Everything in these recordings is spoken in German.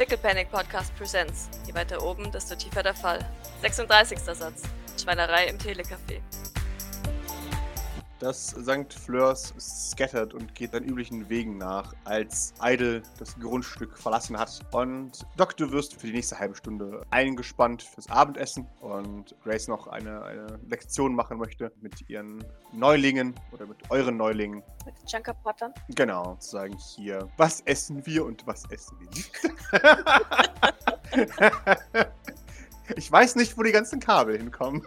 Pickle Panic Podcast Presents. Je weiter oben, desto tiefer der Fall. 36. Satz. Schweinerei im Telecafé. Das St. Fleurs scattert und geht seinen üblichen Wegen nach, als Idle das Grundstück verlassen hat. Und Doc, du wirst für die nächste halbe Stunde eingespannt fürs Abendessen und Grace noch eine, eine Lektion machen möchte mit ihren Neulingen oder mit euren Neulingen. Mit den Junker Pottern. Genau, zu sagen hier, was essen wir und was essen wir nicht. Ich weiß nicht, wo die ganzen Kabel hinkommen,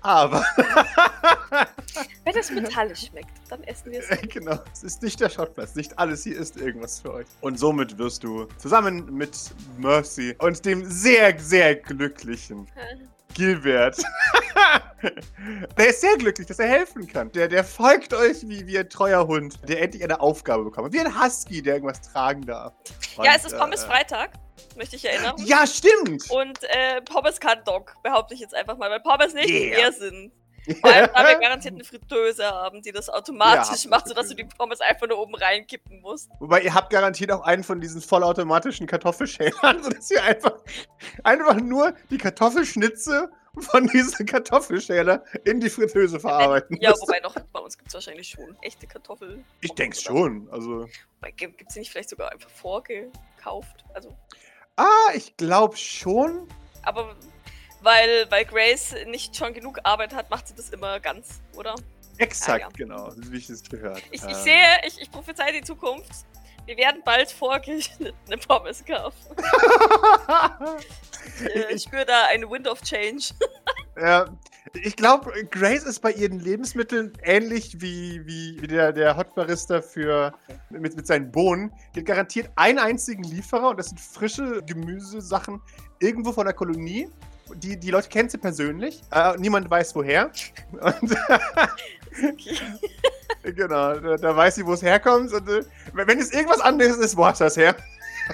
aber. Wenn es metallisch schmeckt, dann essen wir es. genau, es ist nicht der Schrottplatz. Nicht alles hier ist irgendwas für euch. Und somit wirst du zusammen mit Mercy und dem sehr, sehr glücklichen Gilbert. der ist sehr glücklich, dass er helfen kann. Der, der folgt euch wie, wie ein treuer Hund, der endlich eine Aufgabe bekommt. Wie ein Husky, der irgendwas tragen darf. Und, ja, es ist Pommes äh, Freitag möchte ich erinnern. Ja, stimmt! Und äh, Pommes kann Doc, behaupte ich jetzt einfach mal, weil Pommes nicht yeah. mehr sind. Vor allem, da wir garantiert eine Fritteuse haben, die das automatisch ja, macht, sodass du die Pommes einfach nur oben reinkippen musst. Wobei, ihr habt garantiert auch einen von diesen vollautomatischen Kartoffelschälern, sodass ihr einfach, einfach nur die Kartoffelschnitze von dieser Kartoffelschäler in die Fritteuse verarbeiten. Ja, wobei doch, bei uns gibt es wahrscheinlich schon echte Kartoffeln. Ich denke schon, also. Gibt es nicht vielleicht sogar einfach vorgekauft? Also. Ah, ich glaube schon. Aber weil, weil Grace nicht schon genug Arbeit hat, macht sie das immer ganz, oder? Exakt, ah, ja. genau, wie ich es gehört. Ich, ich sehe, ich, ich prophezei die Zukunft. Wir werden bald vorgeschnittene Pommes kaufen. ich, ich spüre da eine Wind of Change. ja, ich glaube, Grace ist bei ihren Lebensmitteln ähnlich wie, wie, wie der, der Hotbarista für, mit, mit seinen Bohnen. Die hat garantiert einen einzigen Lieferer und das sind frische Gemüsesachen irgendwo von der Kolonie. Die, die Leute kennen sie persönlich. Äh, niemand weiß woher. Und genau, da, da, weiß sie, wo es herkommt. Und, äh, wenn es irgendwas anderes ist, wo hat das her?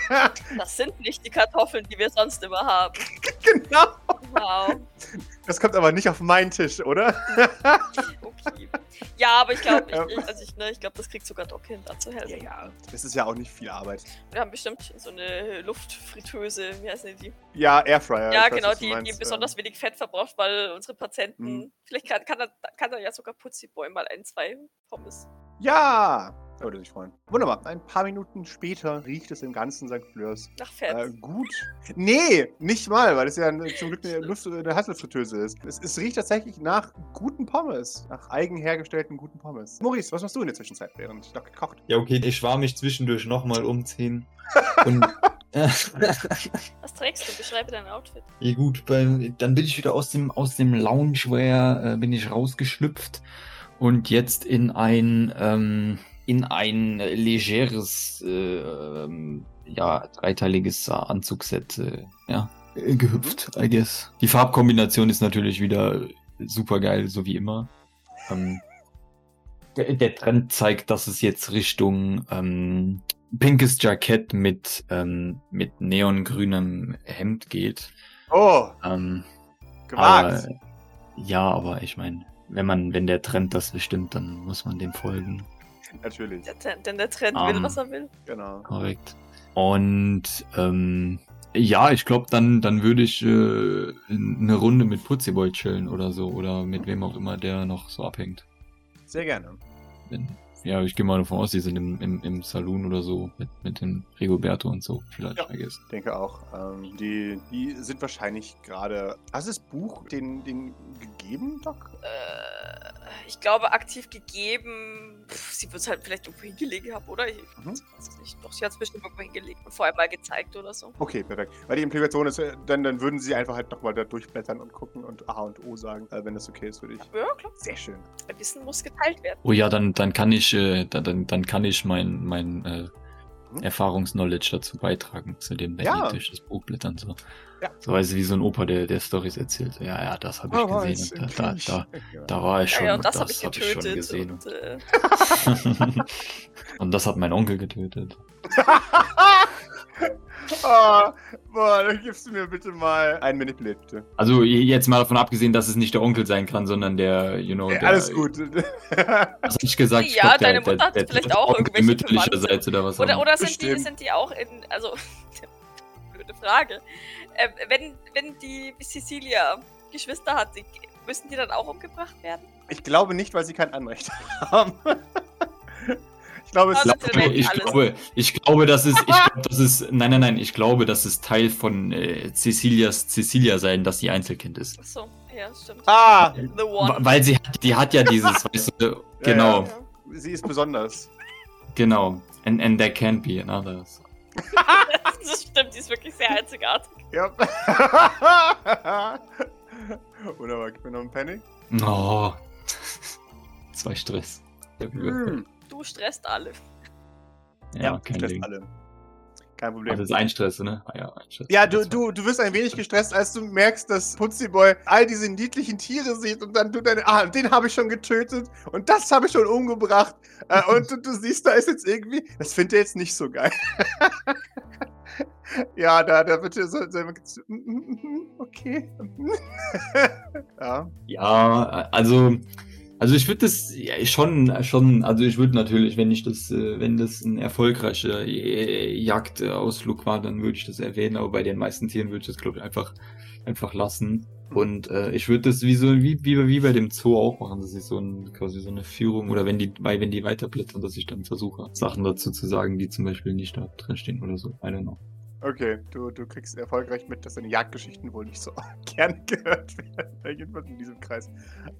das sind nicht die Kartoffeln, die wir sonst immer haben. Genau. Wow. Das kommt aber nicht auf meinen Tisch, oder? okay. Ja, aber ich glaube, ich, ich, also ich, ne, ich glaube, das kriegt sogar Doc hin, da zu helfen. Ja, ja, das ist ja auch nicht viel Arbeit. Wir haben bestimmt so eine Luftfritteuse, wie heißen die? Ja, Airfryer. Ja, genau, die, die besonders wenig Fett verbraucht, weil unsere Patienten, hm. vielleicht kann, kann, da, kann da ja sogar Putzi Boy mal ein, zwei Pommes. Ja, er würde sich freuen. Wunderbar. Ein paar Minuten später riecht es im ganzen St. Fleurs. Nach Fett. Äh, gut. Nee, nicht mal, weil es ja zum Glück eine, Luft, eine Hasselfritteuse ist. Es, es, riecht tatsächlich nach guten Pommes. Nach eigen hergestellten guten Pommes. Maurice, was machst du in der Zwischenzeit, während Doc kocht? Ja, okay, ich war mich zwischendurch nochmal umziehen. Und Was trägst du? Beschreibe dein Outfit. Ja gut, dann bin ich wieder aus dem, aus dem Loungewear äh, bin ich rausgeschlüpft und jetzt in ein ähm, in ein legeres, äh, ähm, ja, dreiteiliges Anzugset, äh, ja, gehüpft, I guess. Die Farbkombination ist natürlich wieder super geil, so wie immer. Ähm, der, der, Trend zeigt, dass es jetzt Richtung ähm, pinkes Jackett mit, ähm, mit neongrünem Hemd geht. Oh! Ähm, gewagt! Aber, ja, aber ich meine, wenn man, wenn der Trend das bestimmt, dann muss man dem folgen. Natürlich. Der, denn der Trend um, will, ähm, was er will. Genau. Korrekt. Und ähm, ja, ich glaube, dann, dann würde ich äh, eine Runde mit Putziboy chillen oder so. Oder mit wem auch immer der noch so abhängt. Sehr gerne. Wenn, ja, ich gehe mal davon aus, die sind im, im, im Saloon oder so mit, mit dem Rigoberto und so, vielleicht, ja, Ich denke auch. Ähm, die, die sind wahrscheinlich gerade. Hast du das Buch den, den gegeben, Doc? Äh, ich glaube, aktiv gegeben. Pff, sie wird es halt vielleicht irgendwo hingelegt haben, oder? Ich mhm. weiß es nicht. Doch, sie hat es bestimmt irgendwo hingelegt und vorher mal gezeigt oder so. Okay, perfekt. Weil die Implikation ist, äh, dann, dann würden sie einfach halt nochmal da durchblättern und gucken und A und O sagen, äh, wenn das okay ist für dich. Ja, klar. Sehr schön. Wissen muss geteilt werden. Oh ja, dann, dann kann ich äh, dann, dann kann ich mein, mein äh? Erfahrungsknowledge dazu beitragen, zu dem, wenn ja. das Buch blättern. So. Ja. so weiß wie so ein Opa, der, der Stories erzählt. Ja, ja, das habe ich oh, gesehen. Da, da, da, da, war ich schon. Ja, ja und das, das habe ich, hab ich, schon gesehen. Und, äh... und das hat mein Onkel getötet. Oh, boah, dann gibst du mir bitte mal ein Manipulate, bitte. Also jetzt mal davon abgesehen, dass es nicht der Onkel sein kann, sondern der, you know, der, Alles gut. Hast du nicht gesagt? Ja, glaub, deine Mutter hat vielleicht auch irgendwelche mütterlicherseits oder was Oder, oder sind, die, sind die auch in, also blöde Frage. Ähm, wenn, wenn die Cecilia Geschwister hat, die, müssen die dann auch umgebracht werden? Ich glaube nicht, weil sie kein Anrecht haben. Ich glaube, es ist. glaube, ich, glaube, ich glaube, das ist, ich glaube, das ist, nein, nein, nein, ich glaube, das ist Teil von äh, Cecilias Cecilia sein, dass sie Einzelkind ist. Achso, ja, stimmt. Ah! The One. Weil sie hat, die hat ja dieses, weißt du, genau, Ja. Sie ist besonders. genau. And, and there can't be another. Das stimmt, die ist wirklich sehr einzigartig. Ja. Wunderbar, gib mir noch einen Penny. Oh. Zwei Stress. Ja, Hm. Du stresst alle. ja kein stresst Ding. alle. Kein Problem. das ist ein Stress, ne? Ah, ja, ein Stress. Ja, du, du, du wirst ein wenig gestresst, als du merkst, dass Putziboy all diese niedlichen Tiere sieht und dann du deine, ah, den habe ich schon getötet und das habe ich schon umgebracht äh, und du, du siehst, da ist jetzt irgendwie, das findet er jetzt nicht so geil. ja, da, da wird er so, so okay. ja. Ja, also, also ich würde das ja, schon, schon, also ich würde natürlich, wenn ich das, äh, wenn das ein erfolgreicher äh, Jagdausflug war, dann würde ich das erwähnen, aber bei den meisten Tieren würde ich das, glaube ich, einfach, einfach lassen. Und äh, ich würde das wie so, wie, wie, wie bei dem Zoo auch machen, dass ich so ein, quasi so eine Führung oder wenn die, weil wenn die weiterblättern, dass ich dann versuche, Sachen dazu zu sagen, die zum Beispiel nicht da drin stehen oder so. I don't know. Okay, du, du kriegst erfolgreich mit, dass deine Jagdgeschichten wohl nicht so gern gehört werden. Jedenfalls in diesem Kreis.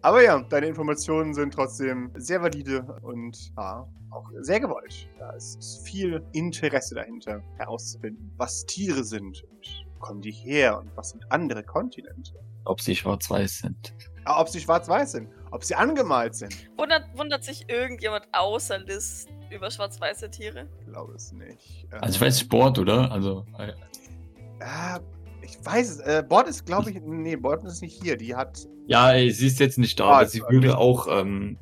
Aber ja, deine Informationen sind trotzdem sehr valide und ja, auch sehr gewollt. Da ist viel Interesse dahinter, herauszufinden, was Tiere sind und wo kommen die her und was sind andere Kontinente. Ob sie schwarz-weiß sind. Ah, Ob sie schwarz-weiß sind, ob sie angemalt sind. Wundert, wundert sich irgendjemand außer Liz über schwarz-weiße Tiere? Ich glaube es nicht. Äh, Also ich weiß Sport, oder? Also, äh, ah, ich weiß es. Äh, Bord ist, glaube ich, nee, Bord ist nicht hier. Die hat Ja, ey, sie ist jetzt nicht da, Ah, aber sie okay. würde auch ähm,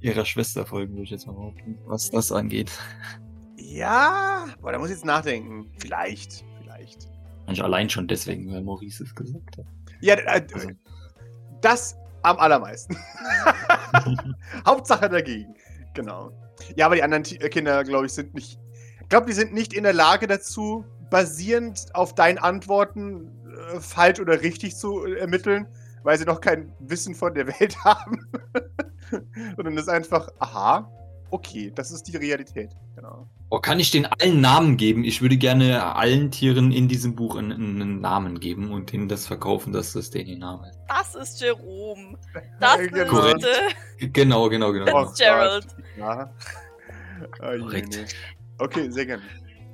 ihrer Schwester folgen, würde ich jetzt mal behaupten, was das angeht. Ja, boah, da muss ich jetzt nachdenken. Vielleicht, vielleicht. Manch allein schon deswegen, weil Maurice es gesagt hat. Ja, äh, Also, das am allermeisten. Hauptsache dagegen. Genau. Ja, aber die anderen Ti- äh, Kinder, glaube ich, sind nicht. Ich glaube, die sind nicht in der Lage dazu, basierend auf deinen Antworten äh, falsch oder richtig zu äh, ermitteln, weil sie noch kein Wissen von der Welt haben. Sondern das ist einfach, aha, okay, das ist die Realität. Genau. Oh, kann ich den allen Namen geben? Ich würde gerne allen Tieren in diesem Buch einen, einen Namen geben und denen das verkaufen, dass das deren Name ist. Das ist Jerome. Das Äh, ist genau. Korrekt. äh, Genau, genau, genau. Oh Fitzgerald. Gott, Ja. Ah, je, Korrekt. Okay, sehr gerne.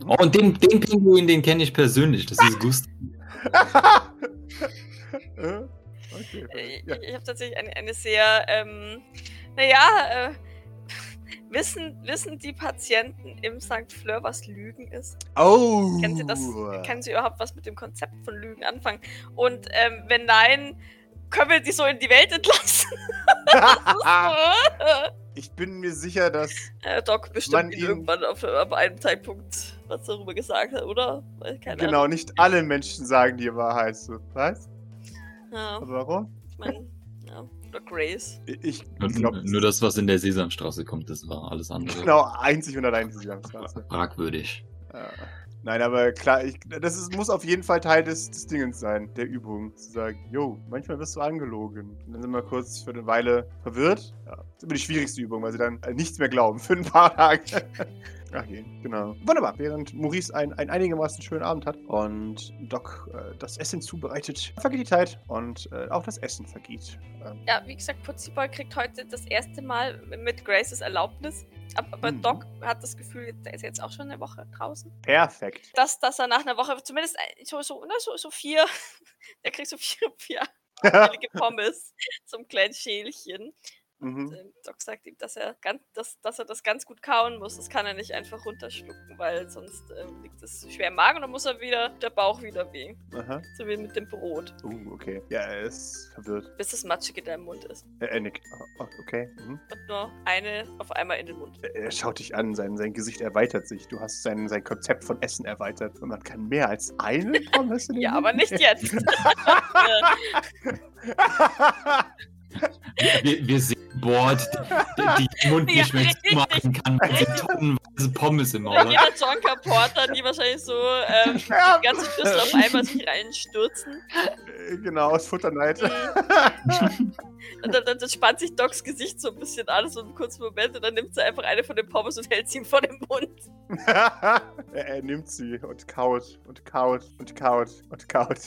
Oh, und den, den Pinguin, den kenne ich persönlich. Das ist Gustav. Äh, okay. Ich, Ja. ich habe tatsächlich eine, eine sehr, ähm, naja, äh, wissen, wissen die Patienten im St. Fleur, was Lügen ist? Oh! Kennen Sie das? Können Sie überhaupt was mit dem Konzept von Lügen anfangen? Und ähm, wenn nein, können wir die so in die Welt entlassen? ich bin mir sicher, dass. äh, Doc bestimmt irgendwann auf, auf einem Zeitpunkt was darüber gesagt hat, oder? Keine Genau, nicht alle Menschen sagen die Wahrheit. So. Was? Ahnung. Ja, Aber warum? ich meine, ja. Grace. Ich, glaube, nur das, was in der Sesamstraße kommt, das war alles andere. Genau, einzig und allein die Straße. Fragwürdig. Ja. Nein, aber klar, ich, das ist, muss auf jeden Fall Teil des, des Dingens sein, der Übung. Zu sagen, jo, manchmal wirst du angelogen. Und dann sind wir kurz für eine Weile verwirrt. Ja, das ist immer die schwierigste Übung, weil sie dann äh, nichts mehr glauben für ein paar Tage. Okay, genau. Wunderbar, während Maurice einen, einigermaßen schönen Abend hat und Doc äh, das Essen zubereitet, vergeht die Zeit und äh, auch das Essen vergeht. Ähm, Ja, wie gesagt, Putziboy kriegt heute das erste Mal mit Graces Erlaubnis. Aber, Mhm. Doc hat das Gefühl, der ist jetzt auch schon eine Woche draußen. perfekt. Dass, dass er nach einer Woche zumindest ein- so, so, ne, so, so vier, der kriegt so vier, vier Pommes zum kleinen Schälchen. Und, mhm. ähm, Doc sagt ihm, dass er, ganz, dass, dass er das ganz gut kauen muss. Das kann er nicht einfach runterschlucken, weil sonst ähm, liegt es schwer im Magen und dann muss er wieder, der Bauch wieder weh. Aha. So wie mit dem Brot, Uh, okay. Ja, er ist verwirrt. bis es matschig in deinem Mund ist. Er, er nickt. Oh, okay. Mhm. Und nur eine auf einmal in den Mund. Er- Er schaut dich an, sein, sein Gesicht erweitert sich. Du hast sein, sein Konzept von Essen erweitert und man kann mehr als eine Pommes in den Ja, Mund aber nicht jetzt. Wir, wir, sehen, Boah, die, die Mund Ja, nicht mehr richtig. zumachen kann, weil sie tonnenweise Pommes im Maul hat. jeder Jonker Porter, die wahrscheinlich so ähm, Ja. die ganze Schlüssel auf einmal sich reinstürzen. Äh, Genau, aus Futterneid. Und dann, dann, dann spannt sich Docs Gesicht so ein bisschen an, so einen kurzen Moment, und dann nimmt sie einfach eine von den Pommes und hält sie ihm vor den Mund. er, er nimmt sie und kaut und kaut und kaut und kaut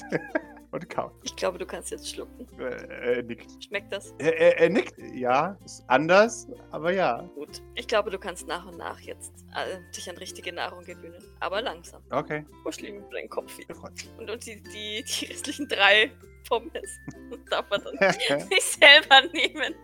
und kaut. Ich glaube, du kannst jetzt schlucken. Äh, er nickt. Schmeckt das? Er, er, er nickt. Ja, ist anders, aber ja. Gut. Ich glaube, du kannst nach und nach jetzt äh, dich an richtige Nahrung gewöhnen. Aber langsam. Okay. Kuschel ihm deinen Kopf wieder. Und, und die, die, die restlichen drei Pommes darf man dann sich selber nehmen.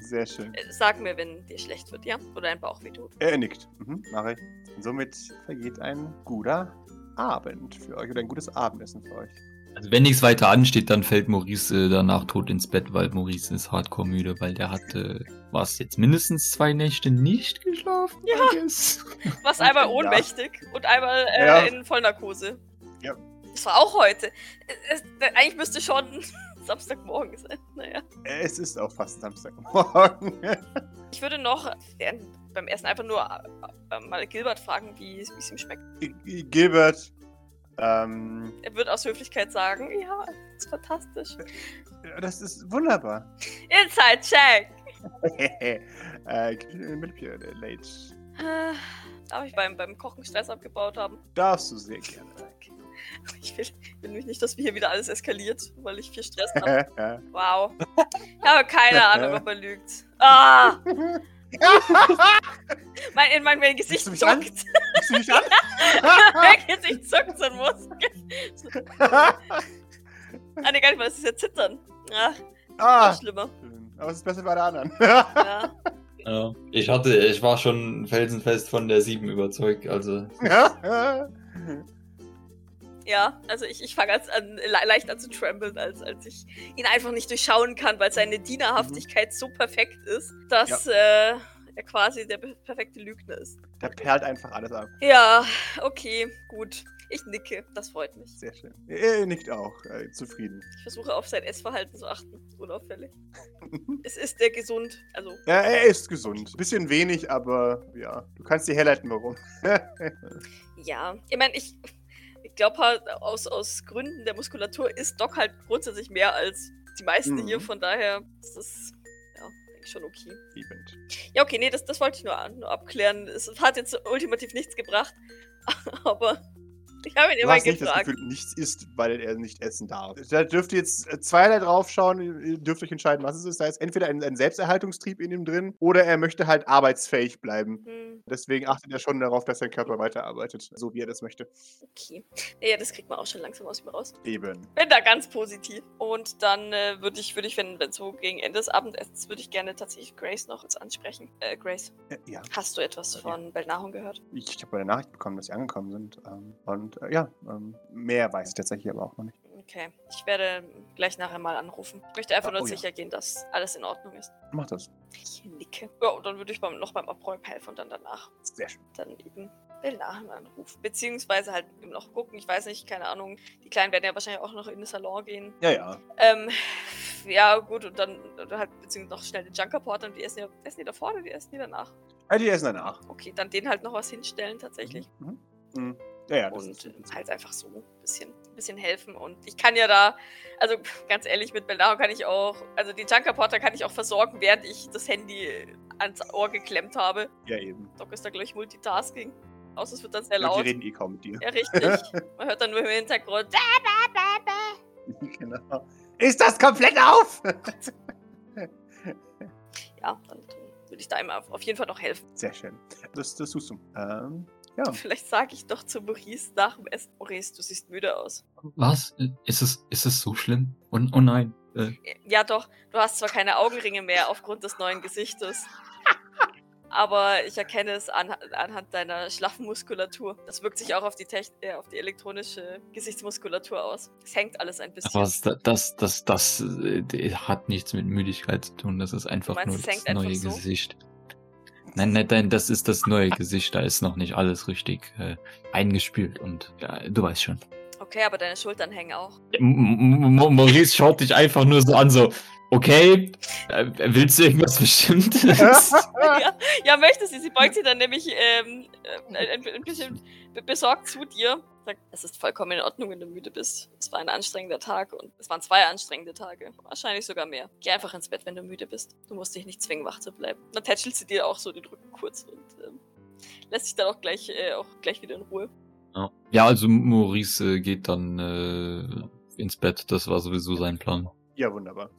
Sehr schön. Äh, Sag mir, wenn dir schlecht wird, ja? Oder ein Bauch wehtut. Er nickt. Mhm, mach ich. Und somit vergeht ein guter Abend für euch oder ein gutes Abendessen für euch. Also wenn nichts weiter ansteht, dann fällt Maurice äh, danach tot ins Bett, weil Maurice ist hardcore müde, weil der hat, äh, was jetzt mindestens zwei Nächte nicht geschlafen? Ja. Was einmal Ja. ohnmächtig und einmal äh, Ja. in Vollnarkose. Ja. Das war auch heute. Es, es, eigentlich müsste schon Samstagmorgen sein. Naja. Es ist auch fast Samstagmorgen. Ich würde noch während, beim Essen einfach nur äh, äh, mal Gilbert fragen, wie es wie es ihm schmeckt. Gilbert, ähm, Er wird aus Höflichkeit sagen, ja, das ist fantastisch. das ist wunderbar. Inside Check! äh, Manipulate. Äh, Darf ich beim, beim Kochen Stress abgebaut haben? Darfst du sehr gerne. Okay. Ich will, will nämlich nicht, dass wir hier wieder alles eskaliert, weil ich viel Stress habe. Wow. Ich habe keine Ahnung, ob er lügt. Ah! Mein, in mein, mein Gesicht an? zuckt. Siehst du mich an? mein Gesicht zuckt so ein Muskel. Ah, nee, gar nicht mal, das ist ja Zittern. Ach, ah, noch schlimmer. aber es ist besser bei der anderen. Ja. Ja, ich hatte, ich war schon felsenfest von der 7 überzeugt, also. Ja, also ich, ich fange als an, le leicht an zu trembeln, als, als ich ihn einfach nicht durchschauen kann, weil seine Dienerhaftigkeit so perfekt ist, dass äh, er quasi der pe- perfekte Lügner ist. da perlt einfach alles ab. Ja, okay, gut. Ich nicke, das freut mich. Sehr schön. Er nickt auch. Äh, zufrieden. Ich versuche auf sein Essverhalten zu achten, unauffällig. es ist der gesund, also Ja, er ist gesund. Bisschen wenig, aber ja. Du kannst dir herleiten, warum. ja. Ich meine, ich, ich glaube halt, aus, aus Gründen der Muskulatur ist Doc halt grundsätzlich mehr als die meisten Mhm. hier, von daher ist das, ja, denke ich schon okay. Liebend. Ja, okay, nee, das, das wollte ich nur, nur abklären. Es hat jetzt ultimativ nichts gebracht, aber ich habe ihn immer hast nicht das gefragt. Gefühl, nichts isst, weil er nicht essen darf. Da dürft ihr jetzt äh, zweierlei drauf schauen, ihr dürft euch entscheiden, was es ist. Da ist entweder ein, ein Selbsterhaltungstrieb in ihm drin oder er möchte halt arbeitsfähig bleiben. Hm, Deswegen achtet er schon darauf, dass sein Körper weiterarbeitet, so wie er das möchte. okay. Ja, ja, das kriegt man auch schon langsam aus ihm raus. Eben. Bin da ganz positiv. Und dann äh, würde ich, würde ich, wenn, wenn so gegen Ende des Abendessens, würde ich gerne tatsächlich Grace noch kurz ansprechen. Äh, Grace, Äh, ja, hast du etwas Ja. von Belnahon gehört? ich, ich habe eine Nachricht bekommen, dass sie angekommen sind. Ähm, und äh, ja, ähm, mehr weiß ich tatsächlich aber auch noch nicht. Okay, ich werde gleich nachher mal anrufen. Ich möchte einfach Oh, nur oh ja. sicher gehen, dass alles in Ordnung ist. Mach das. Ich nicke. Ja, und dann würde ich beim, noch beim Abräumen helfen und dann danach Sehr schön. dann eben Belnahon anrufen. Beziehungsweise halt eben noch gucken. Ich weiß nicht, keine Ahnung. Die Kleinen werden ja wahrscheinlich auch noch in den Salon gehen. Ja, ja. Ähm, ja, gut, und dann halt, beziehungsweise noch schnell den Junkerport und die essen ja, essen die da vorne, die essen die danach. Ja, die essen danach. Okay, dann denen halt noch was hinstellen tatsächlich. Mhm. Mhm. Ja, ja. Und halt einfach so ein bisschen, ein bisschen helfen. Und ich kann ja da, also ganz ehrlich, mit Belnaro kann ich auch, also den Junkerporter kann ich auch versorgen, während ich das Handy ans Ohr geklemmt habe. ja, eben. Doc ist da gleich Multitasking. Außer es wird dann sehr Und die laut. reden eh kaum mit dir. Ja, richtig. Man hört dann nur im Hintergrund. genau. Ist das komplett auf? Ja, dann, würde ich da immer auf, auf jeden Fall noch helfen. Sehr schön. Das, das tust du. Ähm, ja. Vielleicht sage ich doch zu Maurice nach dem Essen. Maurice, du siehst müde aus. Was? Ist es, ist es so schlimm? Oh, oh nein. Äh, Ja, doch, du hast zwar keine Augenringe mehr aufgrund des neuen Gesichtes. Aber ich erkenne es an, anhand deiner schlaffen Muskulatur. Das wirkt sich auch auf die, Techn äh, auf die elektronische Gesichtsmuskulatur aus. Es hängt alles ein bisschen. aber das, das, das, das äh, hat nichts mit Müdigkeit zu tun. Das ist einfach meinst, nur das neue so? Gesicht. Nein, nein, nein, das ist das neue Gesicht. Da ist noch nicht alles richtig äh, eingespielt und ja, du weißt schon. Okay, aber deine Schultern hängen auch. M M M Maurice schaut dich einfach nur so an, so, okay, äh, willst du irgendwas Bestimmtes? ja, ja, möchte sie. Sie beugt sich dann nämlich ähm, äh, ein, ein bisschen be- besorgt zu dir. Sagt, es ist vollkommen in Ordnung, wenn du müde bist. Es war ein anstrengender Tag und es waren zwei anstrengende Tage. Wahrscheinlich sogar mehr. Geh einfach ins Bett, wenn du müde bist. Du musst dich nicht zwingen, wach zu bleiben. Dann tätschelt sie dir auch so den Rücken kurz und ähm, lässt sich dann auch gleich, äh, auch gleich wieder in Ruhe. Ja. ja, also Maurice äh, geht dann äh, ins Bett. Das war sowieso sein Plan. Ja, wunderbar.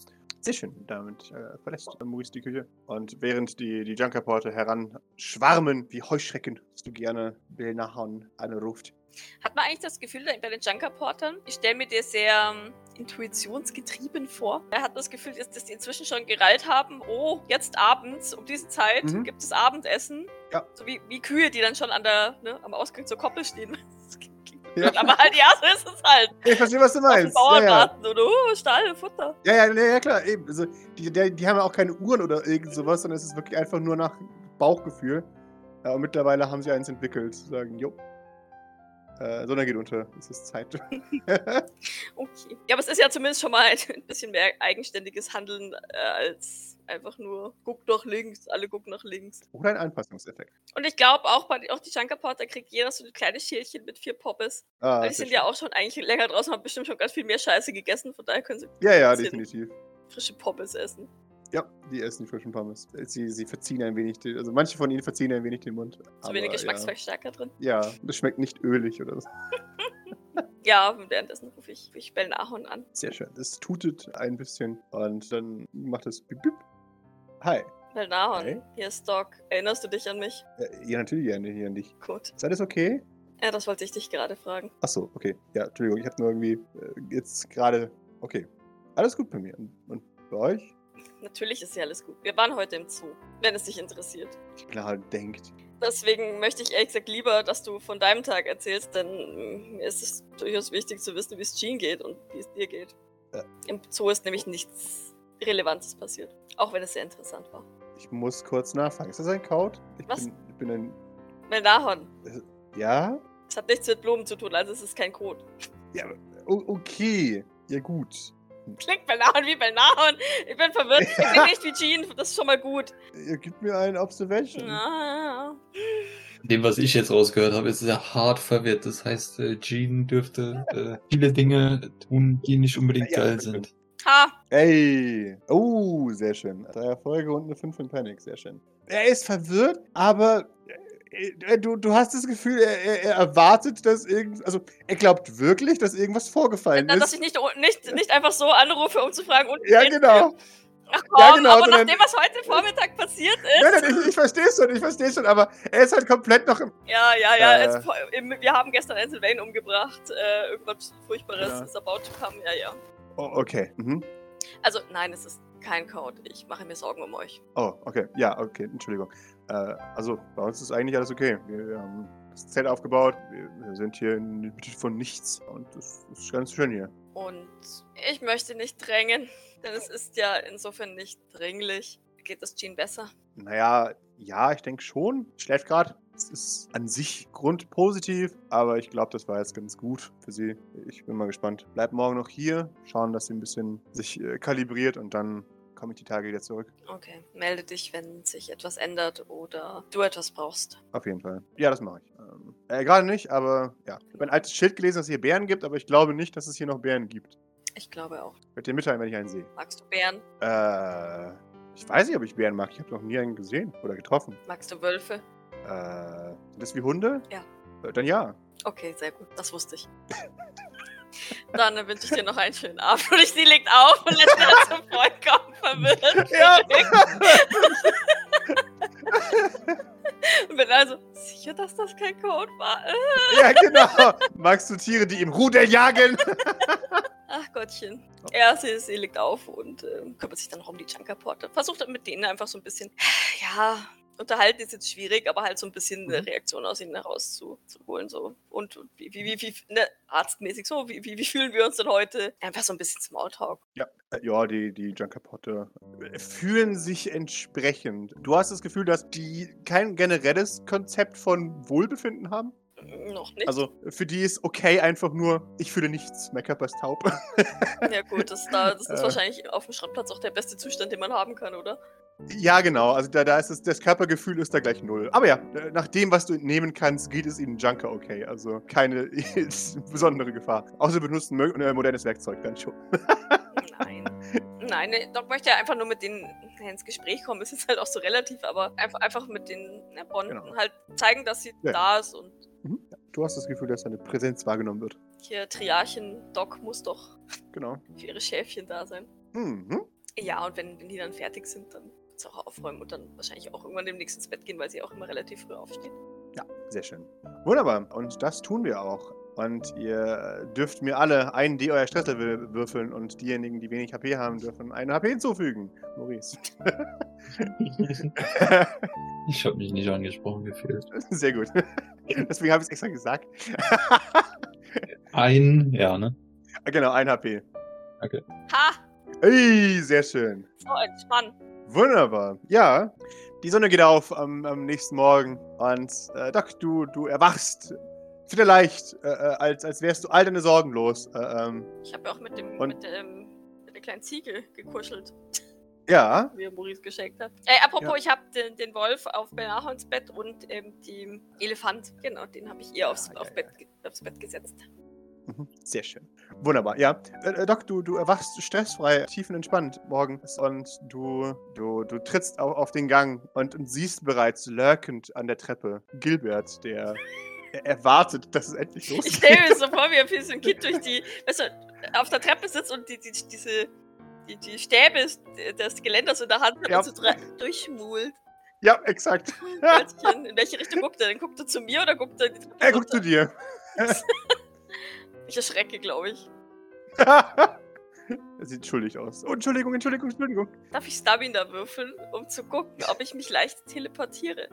Sehr schön. Damit äh, verlässt Maurice die Küche. Und während die, die Junkerporte heranschwarmen wie Heuschrecken, dass du gerne Belnahon anruft. Hat man eigentlich das Gefühl bei den Junkerportern? Ich stelle mir dir sehr ähm, intuitionsgetrieben vor. Er hat das Gefühl, dass, dass die inzwischen schon gereilt haben. Oh, jetzt abends, um diese Zeit, Mhm. gibt es Abendessen. Ja. So wie, wie Kühe, die dann schon an der, ne, am Ausgang zur Koppel stehen. Ja. Aber halt, ja, so ist es halt. Ich verstehe, was du meinst. Ja, ja. Bauerngarten oder oh, Stall, Futter. Ja, ja, ja, ja, klar. Eben. Also, die, die, die haben ja auch keine Uhren oder irgend sowas, sondern es ist wirklich einfach nur nach Bauchgefühl. Ja, und mittlerweile haben sie eins entwickelt, zu sagen, jo. Äh, Sonne geht unter, es ist Zeit. Okay. Ja, aber es ist ja zumindest schon mal ein bisschen mehr eigenständiges Handeln äh, als einfach nur guck nach links, alle gucken nach links. Oder ein Anpassungseffekt. Und ich glaube auch bei auch die Junkerporter kriegt jeder so ein kleines Schälchen mit vier Poppes. Ah, Weil die sind ja auch schon eigentlich länger draußen, haben bestimmt schon ganz viel mehr Scheiße gegessen, von daher können sie schön. Ja, ja, definitiv. frische Pommes essen. Ja, die essen die frischen Pommes. Sie, sie verziehen ein wenig, den, also manche von ihnen verziehen ein wenig den Mund. Zu wenig Geschmacksverstärker drin. Ja, ja, das schmeckt nicht ölig oder so. Ja, währenddessen rufe ich, ich Belnahon an. Sehr schön. Es tutet ein bisschen und dann macht es bip, bip. Hi. Belnahon, Hey. hier ist Doc. Erinnerst du dich an mich? Ja, ja natürlich gerne hier an dich. Gut. Ist alles okay? Ja, das wollte ich dich gerade fragen. Achso, okay. Ja, Entschuldigung, ich habe nur irgendwie äh, jetzt gerade. Okay. Alles gut bei mir. Und, und bei euch? Natürlich ist ja alles gut. Wir waren heute im Zoo, wenn es dich interessiert. Klar, denkt. Deswegen möchte ich ehrlich gesagt lieber, dass du von deinem Tag erzählst, denn mm, mir ist es durchaus wichtig zu wissen, wie es Jean geht und wie es dir geht. Ja. Im Zoo ist nämlich nichts Relevantes passiert. Auch wenn es sehr interessant war. Ich muss kurz nachfragen. Ist das ein Code? Ich Was? bin, ich bin ein. Melnahon, Ja? es hat nichts mit Blumen zu tun, also es ist kein Code. Ja, okay. Ja, gut. Klingt Melnahon wie Melnahon. Ich bin verwirrt. Ich klinge nicht wie Jean, das ist schon mal gut. Ihr gebt mir ein Observation. Ah. Dem, was ich jetzt rausgehört habe, ist er hart verwirrt. Das heißt, äh, Jean dürfte äh, viele Dinge tun, die nicht unbedingt Ja, ja, geil sind. Ha, Ey. Oh, sehr schön. Drei Erfolge und eine 5 in Panic. Sehr schön. Er ist verwirrt, aber du, du hast das Gefühl, er, er, er erwartet, dass irgend. Also, er glaubt wirklich, dass irgendwas vorgefallen dass ist. ich nicht, nicht, nicht einfach so anrufe, um zu fragen, und Ja, genau. Ach komm, Ja, genau, aber nachdem was heute Vormittag passiert ist. Nein, nein, ich, ich verstehe schon, ich verstehe schon, aber er ist halt komplett noch im. Ja, ja, ja. Äh. Im- wir haben gestern einen Sylvain umgebracht. Äh, irgendwas Furchtbares Ja. ist about to come. Ja, ja. Oh, okay. Mhm. Also, nein, es ist kein Code. Ich mache mir Sorgen um euch. Oh, okay. Ja, okay. Entschuldigung. Äh, also, bei uns ist eigentlich alles okay. Wir, wir haben das Zelt aufgebaut. Wir, wir sind hier in der Mitte von nichts. Und das ist ganz schön hier. Und ich möchte nicht drängen, denn es ist ja insofern nicht dringlich. Geht es Jean besser? Naja, ja, ich denke schon. Schläft gerade. Es ist an sich grundpositiv, aber ich glaube, das war jetzt ganz gut für sie. Ich bin mal gespannt. Bleibt morgen noch hier, schauen, dass sie ein bisschen sich äh, kalibriert und dann komme ich die Tage wieder zurück. Okay, melde dich, wenn sich etwas ändert oder du etwas brauchst. Auf jeden Fall. Ja, das mache ich. Ähm, äh, gerade nicht, aber ja. Ich habe ein altes Schild gelesen, dass es hier Bären gibt, aber ich glaube nicht, dass es hier noch Bären gibt. Ich glaube auch. Ich werde dir mitteilen, wenn ich einen sehe. Magst du Bären? Äh, ich weiß nicht, ob ich Bären mag. Ich habe noch nie einen gesehen oder getroffen. Magst du Wölfe? Äh, sind das wie Hunde? Ja. Äh, dann ja. Okay, sehr gut. Das wusste ich. Dann wünsche ich dir noch einen schönen Abend. Und ich, sie legt auf und lässt mir so vollkommen verwirrt. Ja. Und bin also sicher, dass das kein Code war. Ja, genau. Magst du Tiere, die im Rudel jagen? Ach Gottchen. Ja, sie, sie legt auf und äh, kümmert sich dann noch um die Junkerporte. Versucht mit denen einfach so ein bisschen, ja, unterhalten ist jetzt schwierig, aber halt so ein bisschen eine Mhm. Reaktion aus ihnen herauszuholen. So. Und, wie, wie, wie, wie ne, arztmäßig so, wie, wie, wie fühlen wir uns denn heute? Einfach so ein bisschen Smalltalk. Ja, äh, ja die, die Junkerpotte äh, fühlen sich entsprechend. Du hast das Gefühl, dass die kein generelles Konzept von Wohlbefinden haben? Noch nicht. Also für die ist okay einfach nur, ich fühle nichts, mein Körper ist taub. ja gut, das, da, das ist Äh. wahrscheinlich auf dem Schrottplatz auch der beste Zustand, den man haben kann, oder? Ja, genau. Also da, da ist es, das Körpergefühl ist da gleich null. Aber ja, äh, nach dem, was du entnehmen kannst, geht es ihnen Junker okay. Also keine besondere Gefahr. Außer du benutzt ein äh, modernes Werkzeug dann schon. Nein. Nein, Doc möchte ja einfach nur mit denen ins Gespräch kommen. Es ist halt auch so relativ, aber einfach, einfach mit den ja, Bonden Genau. halt zeigen, dass sie Ja. da ist und Du hast das Gefühl, dass deine Präsenz wahrgenommen wird. hier Triarchin Doc muss doch Genau. für ihre Schäfchen da sein. Mhm. Ja, und wenn, wenn die dann fertig sind, dann auch aufräumen und dann wahrscheinlich auch irgendwann demnächst ins Bett gehen, weil sie auch immer relativ früh aufsteht. Sehr schön. Wunderbar. Und das tun wir auch. Und ihr dürft mir alle einen D euer Stresslevel würfeln und diejenigen, die wenig HP haben, dürfen einen HP hinzufügen. Maurice. Ich habe mich nicht angesprochen gefühlt. Sehr gut. Deswegen habe ich es extra gesagt. Ein, ja, ne? genau, ein HP. Ha! Ey, sehr schön. So entspannt. Wunderbar. Ja, die Sonne geht auf am, am nächsten Morgen und äh, Doc, du, du erwachst wieder leicht, äh, äh, als, als wärst du all deine Sorgen los. Äh, ähm, Ich habe ja auch mit dem, mit dem mit der kleinen Ziege gekuschelt, ja, wie er Maurice geschenkt hat. Äh, apropos, Ja. ich habe den, den Wolf auf Benahons Bett und ähm, den Elefant, genau, den habe ich ihr aufs, Ja, auf ja, Bett, ge- aufs Bett gesetzt. Mhm, Sehr schön. Wunderbar. Ja, äh, äh, Doc, du, du erwachst stressfrei, tiefenentspannt morgens und du, du, du trittst auf, auf den Gang und, und siehst bereits lurkend an der Treppe Gilbert, der er erwartet, dass es endlich Ich losgeht. stelle mir so vor, wie er so ein Kind durch die, weißt du, auf der Treppe sitzt und die, die, diese, die, die Stäbe des Geländers in der Hand Ja. und so durchschmult. Ja, exakt. In welche Richtung guckt er? Dann guckt er zu mir oder guckt er Er guckt zu dir. Ich erschrecke, glaube ich. er sieht schuldig aus. Oh, Entschuldigung, Entschuldigung, Entschuldigung. Darf ich Stamina würfeln, um zu gucken, ob ich mich leicht teleportiere?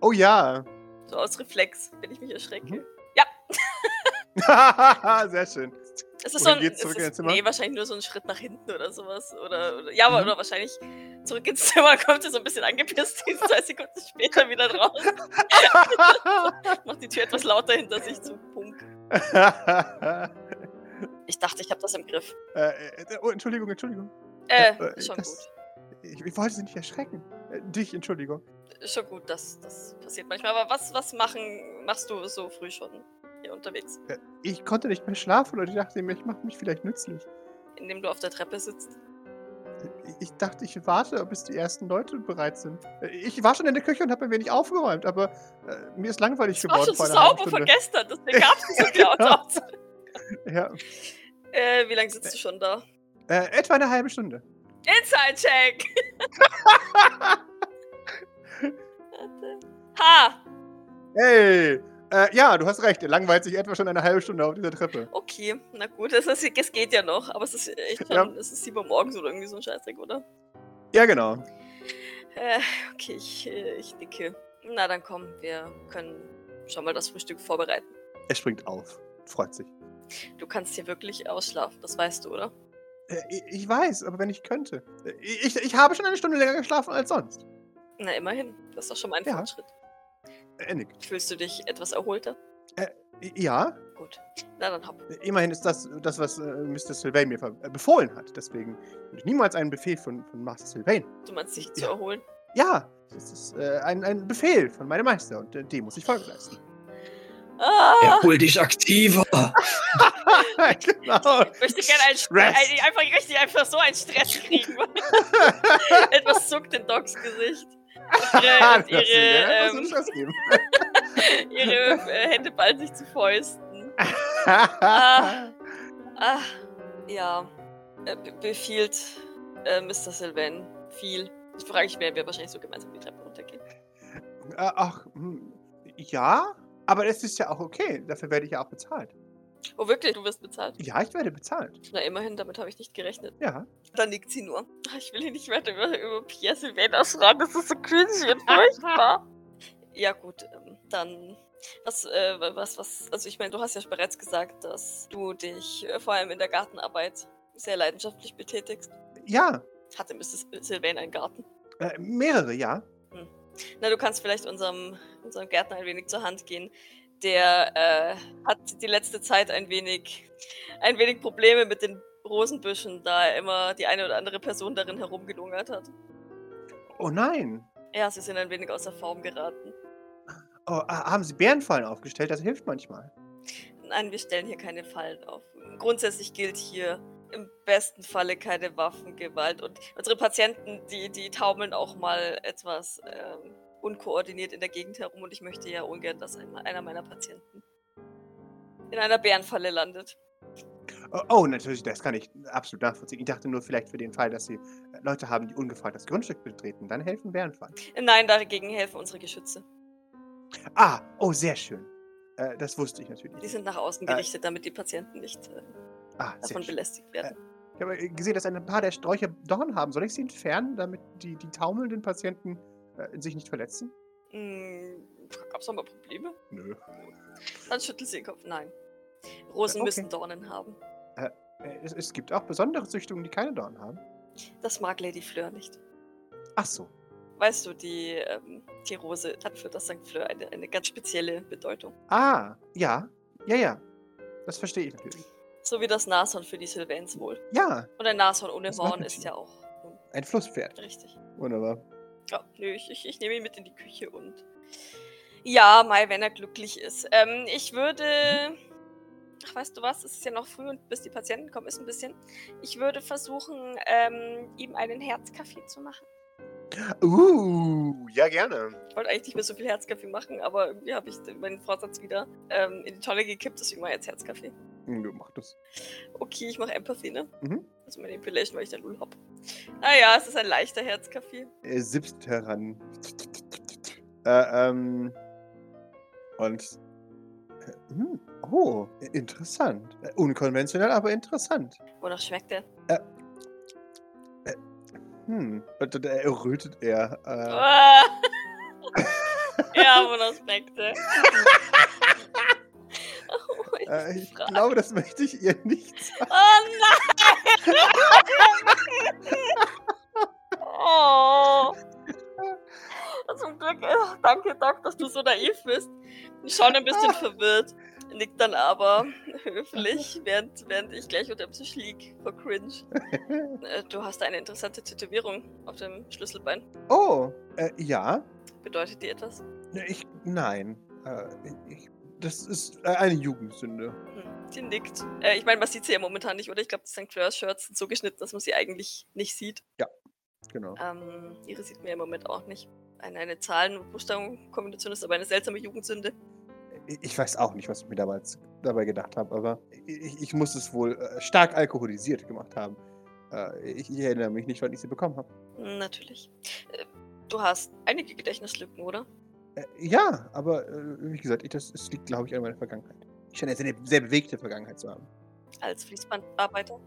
Oh ja. So aus Reflex, wenn ich mich erschrecke. Mhm. Ja, Sehr schön. es ist Wohin so ein. geht's? Zurück ist, in dein Zimmer? Nee, wahrscheinlich nur so ein Schritt nach hinten oder sowas. Oder, oder ja, aber Mhm. oder wahrscheinlich zurück ins Zimmer, kommt er so ein bisschen angepisst, ist zwei Sekunden später wieder raus. Macht die Tür etwas lauter hinter sich zu. Ich dachte, ich habe das im Griff. äh, äh, oh, Entschuldigung, Entschuldigung. Äh, Äh, schon das- Ich, ich wollte sie nicht erschrecken. Äh, dich, Entschuldigung. gut. Schon gut, das, das passiert manchmal. Aber was, was machen, machst du so früh schon hier unterwegs? Äh, Ich konnte nicht mehr schlafen und ich dachte mir, ich mache mich vielleicht nützlich. Indem du auf der Treppe sitzt. Ich- dachte, ich warte, bis die ersten Leute bereit sind. Äh, Ich war schon in der Küche und habe ein wenig aufgeräumt, aber äh, mir ist langweilig Das war geworden schon so einer halben sauber von gestern, deswegen gab es so viel Autos. Ja. Äh, wie lange sitzt du schon da? Äh, etwa eine halbe Stunde. Inside-Check! Ha! Hey! Äh, ja, du hast recht. Er langweilt sich etwa schon eine halbe Stunde auf dieser Treppe. Okay, na gut, es, ist, es geht ja noch, aber es ist echt schon, Ja. es ist 7 Uhr morgens oder irgendwie so ein Scheißdreck, oder? Ja, genau. Äh, okay, ich, äh, ich nicke. Na dann komm, wir können schon mal das Frühstück vorbereiten. Er springt auf. Freut sich. Du kannst hier wirklich ausschlafen, das weißt du, oder? Äh, ich, weiß, aber wenn ich könnte. Äh, Ich, ich habe schon eine Stunde länger geschlafen als sonst. Na immerhin, das ist doch schon mal ein Ja. Fortschritt. Er nickt. Fühlst du dich etwas erholter? I- Ja, Gut, na dann hopp. äh, immerhin ist das das, was äh, Mr. Sylvain mir äh, befohlen hat. Deswegen würde ich niemals einen Befehl von, von Master Sylvain. Du meinst dich zu Ja. erholen? Ja, das ist äh, ein, ein Befehl von meinem Meister und äh, dem muss ich Folge leisten. Ah! Erhol dich aktiver! genau. Ich möchte gerne einen Stress. ein, einfach richtig einfach so einen Stress kriegen. Etwas zuckt in Docs Gesicht. Ihre, ihre, ähm, ihre äh, Hände ballen sich zu Fäusten. Ah, ja. Äh, be befiehlt äh, Mr. Sylvain viel. Ich frage mich, werden wir wahrscheinlich so gemeinsam die Treppe runtergehen. Äh, Ach, hm, ja, aber das ist ja auch okay. Dafür werde ich ja auch bezahlt. Oh, wirklich? Du wirst bezahlt? Ja, ich werde bezahlt. Na, immerhin, damit habe ich nicht gerechnet. Ja. Dann nickt sie nur. Ach, Ich will hier nicht weiter über, über Pierre Sylvain ausfragen. Das ist so cringy und furchtbar. ja, gut, ähm, dann. Was, äh, was, was, also ich meine, du hast ja bereits gesagt, dass du dich äh, vor allem in der Gartenarbeit sehr leidenschaftlich betätigst. Ja, Hatte Mrs. Sylvain einen Garten? äh, mehrere, ja. Na, du kannst vielleicht unserem, unserem Gärtner ein wenig zur Hand gehen. Der äh, hat die letzte Zeit ein wenig, ein wenig Probleme mit den Rosenbüschen, da er immer die eine oder andere Person darin herumgelungert hat. Oh nein. Ja, sie sind ein wenig außer Form geraten. Oh, haben Sie Bärenfallen aufgestellt? Das hilft manchmal. Nein, wir stellen hier keine Fallen auf. Grundsätzlich gilt hier im besten Falle keine Waffengewalt. Und unsere Patienten, die, die taumeln auch mal etwas ähm, unkoordiniert in der Gegend herum. Und ich möchte ja ungern, dass ein, einer meiner Patienten in einer Bärenfalle landet. Oh, oh, natürlich, das kann ich absolut nachvollziehen. Ich dachte nur vielleicht für den Fall, dass Sie äh, Leute haben, die ungefragt das Grundstück betreten. Dann helfen Bärenfallen. Nein, dagegen helfen unsere Geschütze. Ah, oh, sehr schön. Äh, das wusste ich natürlich. Die sind nach außen Äh. gerichtet, damit die Patienten nicht äh, Ah, davon belästigt werden. Ich habe gesehen, dass ein paar der Sträucher Dorn haben. Soll ich sie entfernen, damit die, die taumelnden Patienten äh, sich nicht verletzen? Hm, gab's noch mal Probleme? Nö. Dann schüttelt sie den Kopf. Nein. Rosen Okay. müssen Dornen haben. Äh, es, es gibt auch besondere Züchtungen, die keine Dorn haben. Das mag Lady Fleur nicht. Ach so. Weißt du, die, ähm, die Rose hat für das St. Fleur eine, eine ganz spezielle Bedeutung. Ah, ja. Ja, ja. Das verstehe ich natürlich. So wie das Nashorn für die Sylvains wohl. Ja, Und ein Nashorn ohne Horn ist ja auch ein Flusspferd. richtig. Wunderbar. Ja, nö, ich, ich, ich nehme ihn mit in die Küche und. Ja, Mai, wenn er glücklich ist. Ähm, ich würde. Ach, weißt du was? Es ist ja noch früh und bis die Patienten kommen, ist ein bisschen. Ich würde versuchen, ähm, ihm einen Herzkaffee zu machen. Uh, ja, gerne. Ich wollte eigentlich nicht mehr so viel Herzkaffee machen, aber irgendwie habe ich meinen Vorsatz wieder ähm, in die Tonne gekippt, deswegen mache ich jetzt Herzkaffee. Du mach das. Okay, ich mache Empathy, ne? Mhm. Also Manipulation, weil ich der Lul hab. Naja, es ist ein leichter Herzkaffee. Er sippt heran. Äh, ähm. Und. äh, hm, Oh, interessant. Äh, Unkonventionell, aber interessant. Wonach schmeckt der? Hm. Und dann errötet er. Äh, Ah. ja, wonach schmeckt der? oh, ich äh, ich glaube, das möchte ich ihr nicht sagen. Oh nein! Oh. Zum Glück, äh, danke Doc, dass du so naiv bist. Schon ein bisschen verwirrt, nickt dann aber höflich, während, während ich gleich unter dem Tisch lieg vor Cringe. Äh, Du hast eine interessante Tätowierung auf dem Schlüsselbein. Oh, äh, ja. Bedeutet die etwas? Ich. Nein. Äh, ich, das ist äh, eine Jugendsünde. Hm, die nickt. Äh, ich meine, man sieht sie ja momentan nicht, oder? Ich glaube, die St. Fleurs Shirts sind so geschnitten, dass man sie eigentlich nicht sieht. Genau. Ähm, ihre sieht man ja im Moment auch nicht. Eine, eine Zahlen- und Buchstabenkombination ist aber eine seltsame Jugendsünde. Ich- weiß auch nicht, was ich mir damals dabei gedacht habe, aber ich, ich muss es wohl äh, stark alkoholisiert gemacht haben. Äh, ich, ich erinnere mich nicht, wann ich sie bekommen habe. Hm, Natürlich. Äh, Du hast einige Gedächtnislücken, oder? Äh, ja, aber äh, wie gesagt, ich, das, das liegt, glaube ich, an meiner Vergangenheit. Ich scheine jetzt eine sehr bewegte Vergangenheit zu haben. Als Fließbandarbeiter.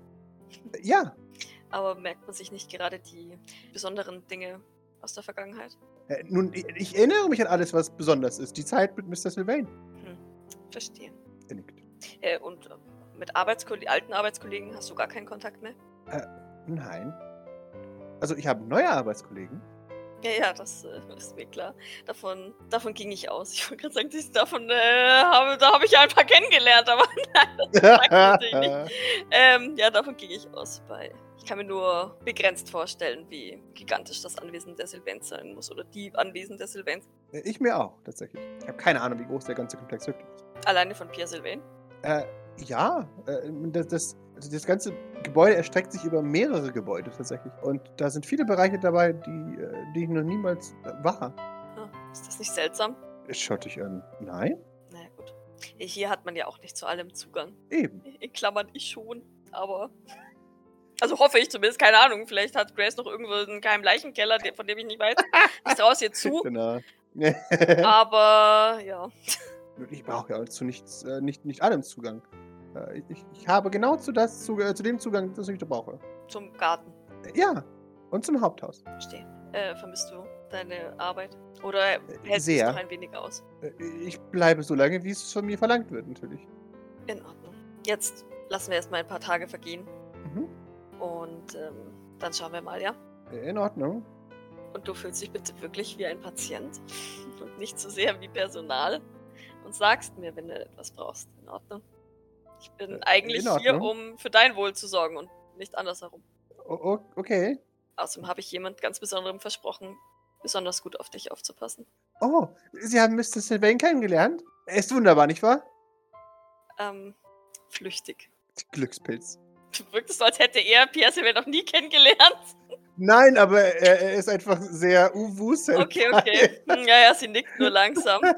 Äh, ja, Aber merkt man sich nicht gerade die besonderen Dinge aus der Vergangenheit? äh, nun, ich, ich erinnere mich an alles, was besonders ist. Die Zeit mit Mr. Sylvain. Hm, verstehe. Er nickt. Äh, und äh, mit Arbeitskolle alten Arbeitskollegen hast du gar keinen Kontakt mehr? Nein. Also, ich habe neue Arbeitskollegen. Ja, ja, das äh, ist mir klar. Davon, davon ging ich aus. Ich wollte gerade sagen, dies- davon äh, habe, da habe ich ja ein paar kennengelernt, aber natürlich nicht. ähm, ja, davon ging ich aus. Bei, ich kann mir nur begrenzt vorstellen, wie gigantisch das Anwesen der Sylvains sein muss oder die Anwesen der Sylvains. ich mir auch, tatsächlich. Ich habe keine Ahnung, wie groß der ganze Komplex wirklich ist. Alleine von Pierre Sylvain. Äh, ja, äh, das, das, also das ganze Gebäude erstreckt sich über mehrere Gebäude tatsächlich. Und da sind viele Bereiche dabei, die, äh, die ich noch niemals äh, war. Ah, ist das nicht seltsam? Schaut dich an. Nein? Naja, gut. Hier hat man ja auch nicht zu allem Zugang. Eben. In Klammern ich schon, aber. Also hoffe ich zumindest, keine Ahnung. Vielleicht hat Grace noch irgendwo einen geheimen Leichenkeller, von dem ich nicht weiß. Ich traue es ihr zu. Genau. Aber ja. ich brauche ja zu nichts, äh, nicht, nicht allem Zugang. Äh, ich, ich habe genau zu, das, zu, äh, zu dem Zugang, das ich da brauche. Zum Garten. Äh, ja, und zum Haupthaus. Verstehe. Äh, vermisst du deine Arbeit? Oder hältst du ein wenig aus? Ich bleibe so lange, wie es von mir verlangt wird, natürlich. In Ordnung. Jetzt lassen wir erstmal ein paar Tage vergehen. Mhm. Und ähm, dann schauen wir mal, ja? In Ordnung. Und du fühlst dich bitte wirklich wie ein Patient und nicht so sehr wie Personal. und sagst mir, wenn du etwas brauchst. In Ordnung. Ich bin eigentlich hier, um für dein Wohl zu sorgen und nicht andersherum. O o okay. Außerdem habe ich jemand ganz Besonderem versprochen, besonders gut auf dich aufzupassen. Oh, Sie haben Mr. Sylvain kennengelernt? Er ist wunderbar, nicht wahr? Ähm, flüchtig. Glückspilz. Du wirktest so, als hätte er Pierre Sylvain noch nie kennengelernt. Nein, aber er, er ist einfach sehr uwu Okay, okay. Hm, Ja, ja, sie nickt nur langsam.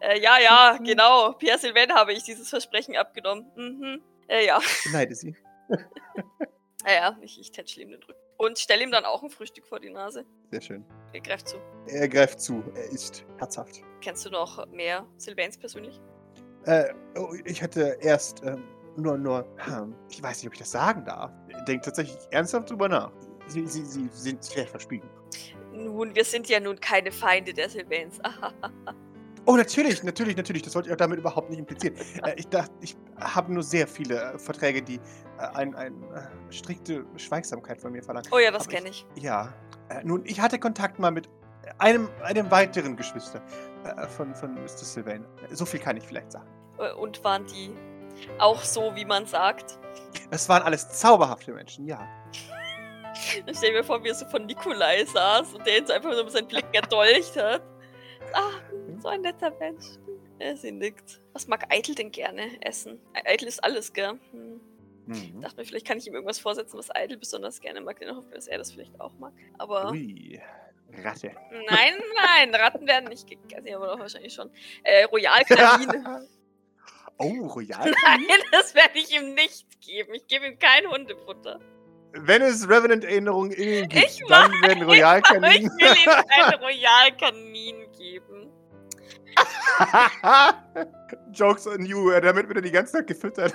Äh, ja, ja, genau. Pierre Sylvain habe ich dieses Versprechen abgenommen. Mhm. Äh, ja. Beneide sie. Ja, ja, ich, ich tätschle ihm den Rücken. Und stelle ihm dann auch ein Frühstück vor die Nase. Sehr schön. Er greift zu. Er greift zu. Er ist herzhaft. Kennst du noch mehr Sylvains persönlich? Äh, oh, ich hatte erst ähm, nur, nur, hm, ich weiß nicht, ob ich das sagen darf. Denkt tatsächlich ernsthaft drüber nach. Sie, sie, sie sind sehr verspiegen. Nun, wir sind ja nun keine Feinde der Sylvains. Oh, natürlich, natürlich, natürlich. Das wollte ich auch damit überhaupt nicht implizieren. Äh, ich dachte, ich habe nur sehr viele äh, Verträge, die äh, ein, ein, äh, strikte Schweigsamkeit von mir verlangen. oh ja, das kenne ich. Ja. Äh, nun, ich hatte Kontakt mal mit einem, einem weiteren Geschwister äh, von, von Mr. Sylvain. So viel kann ich vielleicht sagen. Und waren die auch so, wie man sagt? Es waren alles zauberhafte Menschen, ja. Ich stelle mir vor, wie er so von Nikolai saß und der ihn so einfach nur mit seinen Blicken erdolcht hat. Ah, so ein netter Mensch. Ja, sie nickt. Was mag Eitel denn gerne essen? Eitel ist alles, gell? Hm. Mhm. Dachte mir, vielleicht kann ich ihm irgendwas vorsetzen, was Eitel besonders gerne mag. Der Hoffnung, dass er das vielleicht auch mag. Aber Ui, Ratte. nein, nein, Ratten werden nicht gegessen. Ja, aber doch wahrscheinlich schon. Äh, Royal Kanin. oh, Royal. nein, das werde ich ihm nicht geben. Ich gebe ihm kein Hundefutter. Wenn es Revenant-Erinnerungen in ihm gibt, Ich dann werden Aber ich Royalkaninen. will ihm einen Royal Kanin geben. Jokes on you, äh, damit wird er die ganze Zeit gefüttert.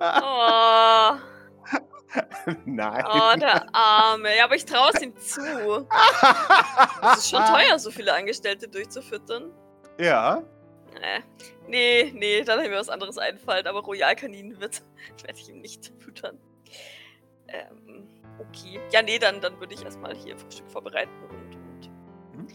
Oh, Nein. oh, der Arme. Ja, aber ich traue es ihm zu. Es ist schon teuer, so viele Angestellte durchzufüttern. Ja. Äh, nee, nee, dann hätte mir was anderes einfallen. Aber Royal Kanin wird, werde ich ihm nicht füttern. Ähm, okay. Ja, nee, dann, dann würde ich erstmal hier Frühstück vorbereiten und. und Mhm.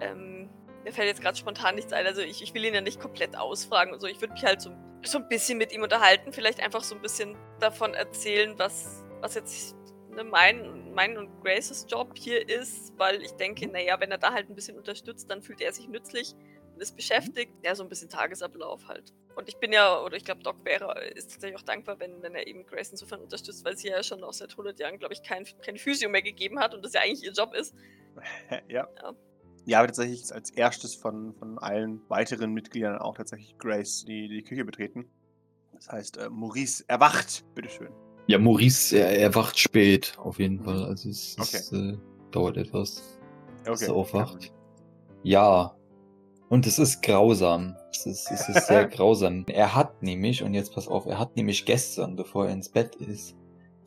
ähm, mir fällt jetzt gerade spontan nichts ein. Also ich, ich will ihn ja nicht komplett ausfragen und so. Ich würde mich halt so, so ein bisschen mit ihm unterhalten. Vielleicht einfach so ein bisschen davon erzählen, was, was jetzt ne, mein, mein und Graces Job hier ist. Weil ich denke, naja, wenn er da halt ein bisschen unterstützt, dann fühlt er sich nützlich ist beschäftigt. Ja, so ein bisschen Tagesablauf halt. Und ich bin ja, oder ich glaube, Doc wäre, ist tatsächlich auch dankbar, wenn, wenn er eben Grace insofern unterstützt, weil sie ja schon auch seit 100 Jahren, glaube ich, kein, kein Physio mehr gegeben hat und das ja eigentlich ihr Job ist. ja. Ja. Ja, aber tatsächlich ist als erstes von, von allen weiteren Mitgliedern auch tatsächlich Grace die, die Küche betreten. Das heißt, äh, Maurice erwacht. Bitteschön. Ja, Maurice, er, er wacht spät, auf jeden Fall. Also es, es äh, dauert etwas, bis er aufwacht. Ja. Und es ist grausam. Es ist, es ist sehr grausam. Er hat nämlich, und jetzt pass auf, er hat nämlich gestern, bevor er ins Bett ist,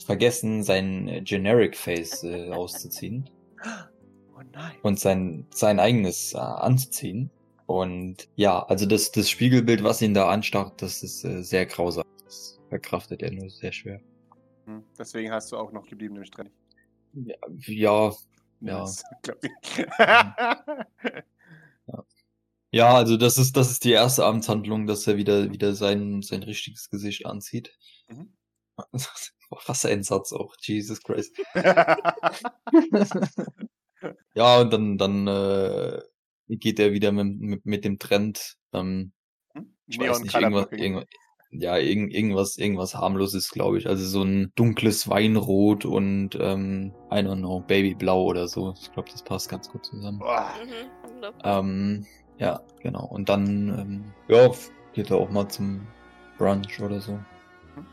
vergessen, sein Generic Face äh, auszuziehen Oh nein. und sein, sein eigenes äh, anzuziehen. Und ja, also das, das Spiegelbild, was ihn da anstarrt, das ist äh, sehr grausam. Das verkraftet er nur sehr schwer. Hm, Deswegen hast du auch noch geblieben im Strand. Ja, ja, Ja. Das ich. Ja, also das ist, das ist die erste Amtshandlung, dass er wieder, wieder sein, sein richtiges Gesicht anzieht. Mhm. Was ein Satz auch, Jesus Christ. ja, und dann, dann äh, geht er wieder mit, mit, mit dem Trend. Ähm, ich weiß nicht, irgendwas, irgendwas, ja, irgend, irgendwas, irgendwas harmloses, glaube ich. Also so ein dunkles Weinrot und ähm, I don't know, Babyblau oder so. Ich glaube, das passt ganz gut zusammen. Mhm. Ähm, ja, genau. Und dann, ähm, ja, geht er auch mal zum Brunch oder so.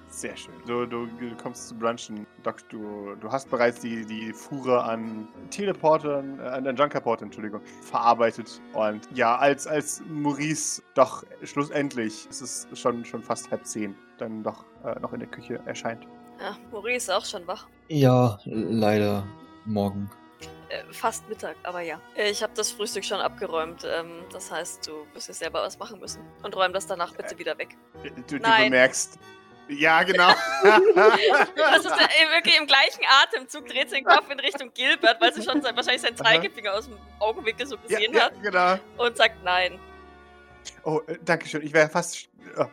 Sehr schön. Du, du kommst zu Brunchen. Doc, du, du hast bereits die, die Fuhre an Teleportern, äh, an Junkerportern, Entschuldigung, verarbeitet. Und ja, als, als Maurice doch schlussendlich, es ist schon, schon fast halb zehn, dann doch äh, noch in der Küche erscheint. Ja, Maurice ist auch schon wach. Ja, leider morgen. Äh, fast Mittag, aber ja. Ich habe das Frühstück schon abgeräumt. Ähm, das heißt, du wirst jetzt selber was machen müssen. Und räum das danach bitte wieder weg. Du, du Nein. bemerkst. Ja, genau. Das ist wirklich im gleichen Atemzug dreht sie den Kopf in Richtung Gilbert, weil sie schon sein, wahrscheinlich seinen Zeigefinger aus dem Augenwinkel so ja, gesehen ja, hat genau. und sagt nein. Oh, äh, danke schön. Ich wäre fast. Oh,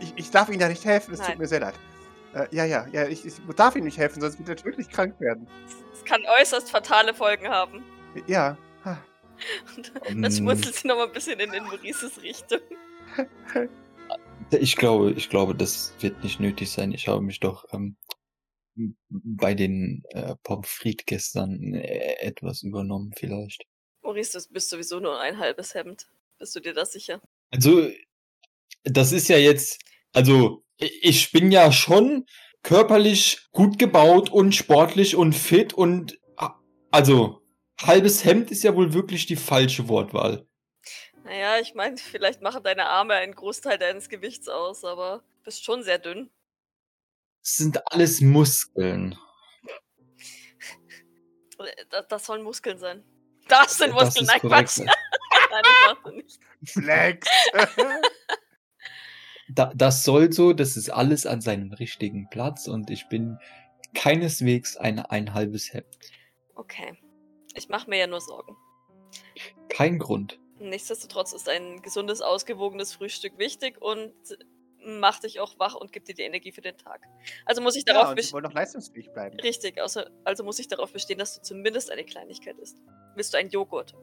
ich, ich darf Ihnen da nicht helfen. Es tut mir sehr leid. Äh, ja, ja, ja. Ich, ich darf Ihnen nicht helfen, sonst wird er wirklich krank werden. Es kann äußerst fatale Folgen haben. Ja. Ah, Und dann schmunzelt sie nochmal ein bisschen in, in Maurices Richtung. Ich glaube, ich glaube, das wird nicht nötig sein. Ich habe mich doch ähm, bei den äh, Pommes frites gestern äh, etwas übernommen vielleicht. Maurice, du bist sowieso nur ein halbes Hemd. Bist du dir da sicher? Also, das ist ja jetzt, also, ich bin ja schon körperlich gut gebaut und sportlich und fit und, also, halbes Hemd ist ja wohl wirklich die falsche Wortwahl. Naja, ich meine, vielleicht machen deine Arme einen Großteil deines Gewichts aus, aber du bist schon sehr dünn. Es sind alles Muskeln. Das, das sollen Muskeln sein. Das sind Das Muskeln, ist nein. Quatsch. Nein, das nicht. Flex. Da, das soll so, das ist alles an seinem richtigen Platz und ich bin keineswegs ein, ein halbes Hemd. Okay. Ich mache mir ja nur Sorgen. Kein Grund. Nichtsdestotrotz ist ein gesundes, ausgewogenes Frühstück wichtig und macht dich auch wach und gibt dir die Energie für den Tag. Also muss ich ja, darauf bestehen. wollen noch leistungsfähig bleiben. Richtig, außer, also muss ich darauf bestehen, dass du zumindest eine Kleinigkeit isst. Willst du einen Joghurt?